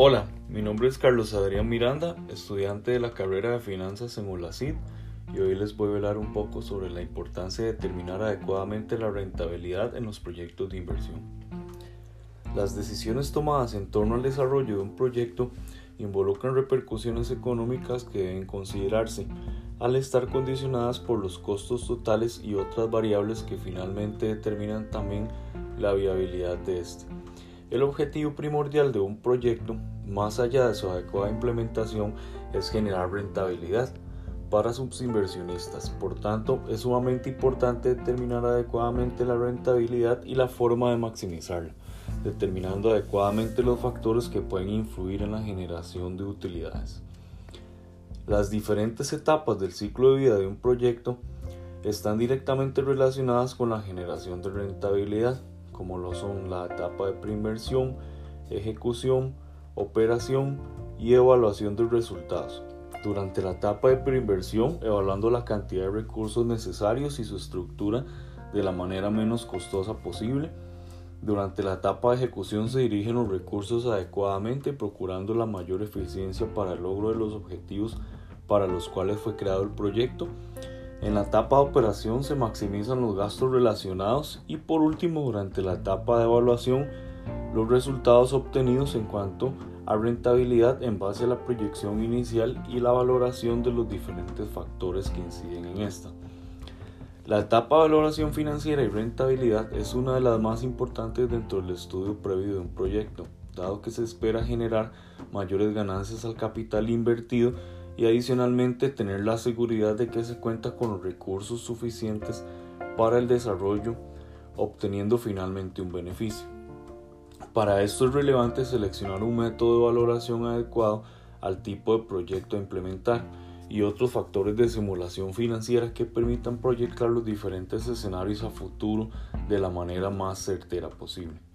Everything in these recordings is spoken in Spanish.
Hola, mi nombre es Carlos Adrián Miranda, estudiante de la carrera de finanzas en ULACID y hoy les voy a hablar un poco sobre la importancia de determinar adecuadamente la rentabilidad en los proyectos de inversión. Las decisiones tomadas en torno al desarrollo de un proyecto involucran repercusiones económicas que deben considerarse al estar condicionadas por los costos totales y otras variables que finalmente determinan también la viabilidad de este. El objetivo primordial de un proyecto, más allá de su adecuada implementación, es generar rentabilidad para sus inversionistas. Por tanto, es sumamente importante determinar adecuadamente la rentabilidad y la forma de maximizarla, determinando adecuadamente los factores que pueden influir en la generación de utilidades. Las diferentes etapas del ciclo de vida de un proyecto están directamente relacionadas con la generación de rentabilidad como lo son la etapa de preinversión, ejecución, operación y evaluación de resultados. Durante la etapa de preinversión, evaluando la cantidad de recursos necesarios y su estructura de la manera menos costosa posible. Durante la etapa de ejecución se dirigen los recursos adecuadamente, procurando la mayor eficiencia para el logro de los objetivos para los cuales fue creado el proyecto en la etapa de operación se maximizan los gastos relacionados y por último durante la etapa de evaluación los resultados obtenidos en cuanto a rentabilidad en base a la proyección inicial y la valoración de los diferentes factores que inciden en esta. La etapa de valoración financiera y rentabilidad es una de las más importantes dentro del estudio previo de un proyecto, dado que se espera generar mayores ganancias al capital invertido y adicionalmente tener la seguridad de que se cuenta con los recursos suficientes para el desarrollo, obteniendo finalmente un beneficio. Para esto es relevante seleccionar un método de valoración adecuado al tipo de proyecto a implementar y otros factores de simulación financiera que permitan proyectar los diferentes escenarios a futuro de la manera más certera posible.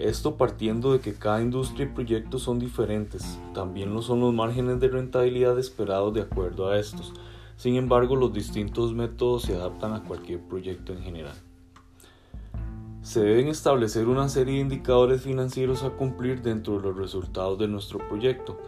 Esto partiendo de que cada industria y proyecto son diferentes, también lo son los márgenes de rentabilidad esperados de acuerdo a estos. Sin embargo, los distintos métodos se adaptan a cualquier proyecto en general. Se deben establecer una serie de indicadores financieros a cumplir dentro de los resultados de nuestro proyecto,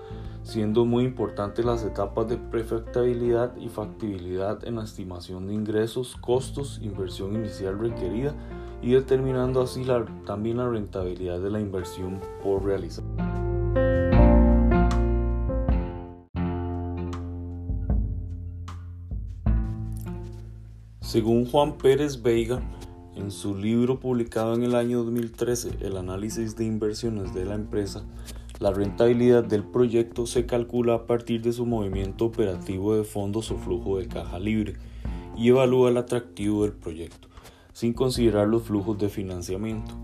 siendo muy importantes las etapas de prefactabilidad y factibilidad en la estimación de ingresos, costos, inversión inicial requerida, y determinando así también la rentabilidad de la inversión por realizar. Según Juan Pérez Veiga, en su libro publicado en el año 2013, El análisis de inversiones de la empresa, la rentabilidad del proyecto se calcula a partir de su movimiento operativo de fondos o flujo de caja libre y evalúa el atractivo del proyecto sin considerar los flujos de financiamiento.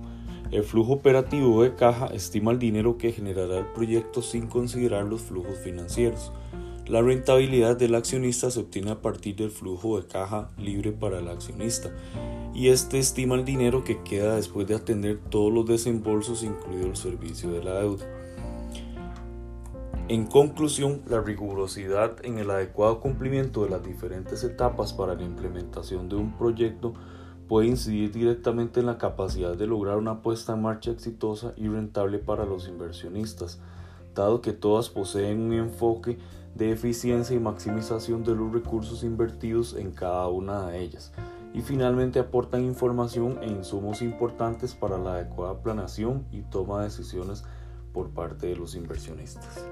El flujo operativo de caja estima el dinero que generará el proyecto sin considerar los flujos financieros. La rentabilidad del accionista se obtiene a partir del flujo de caja libre para el accionista y este estima el dinero que queda después de atender todos los desembolsos incluido el servicio de la deuda. En conclusión, la rigurosidad en el adecuado cumplimiento de las diferentes etapas para la implementación de un proyecto puede incidir directamente en la capacidad de lograr una puesta en marcha exitosa y rentable para los inversionistas, dado que todas poseen un enfoque de eficiencia y maximización de los recursos invertidos en cada una de ellas, y finalmente aportan información e insumos importantes para la adecuada planeación y toma de decisiones por parte de los inversionistas.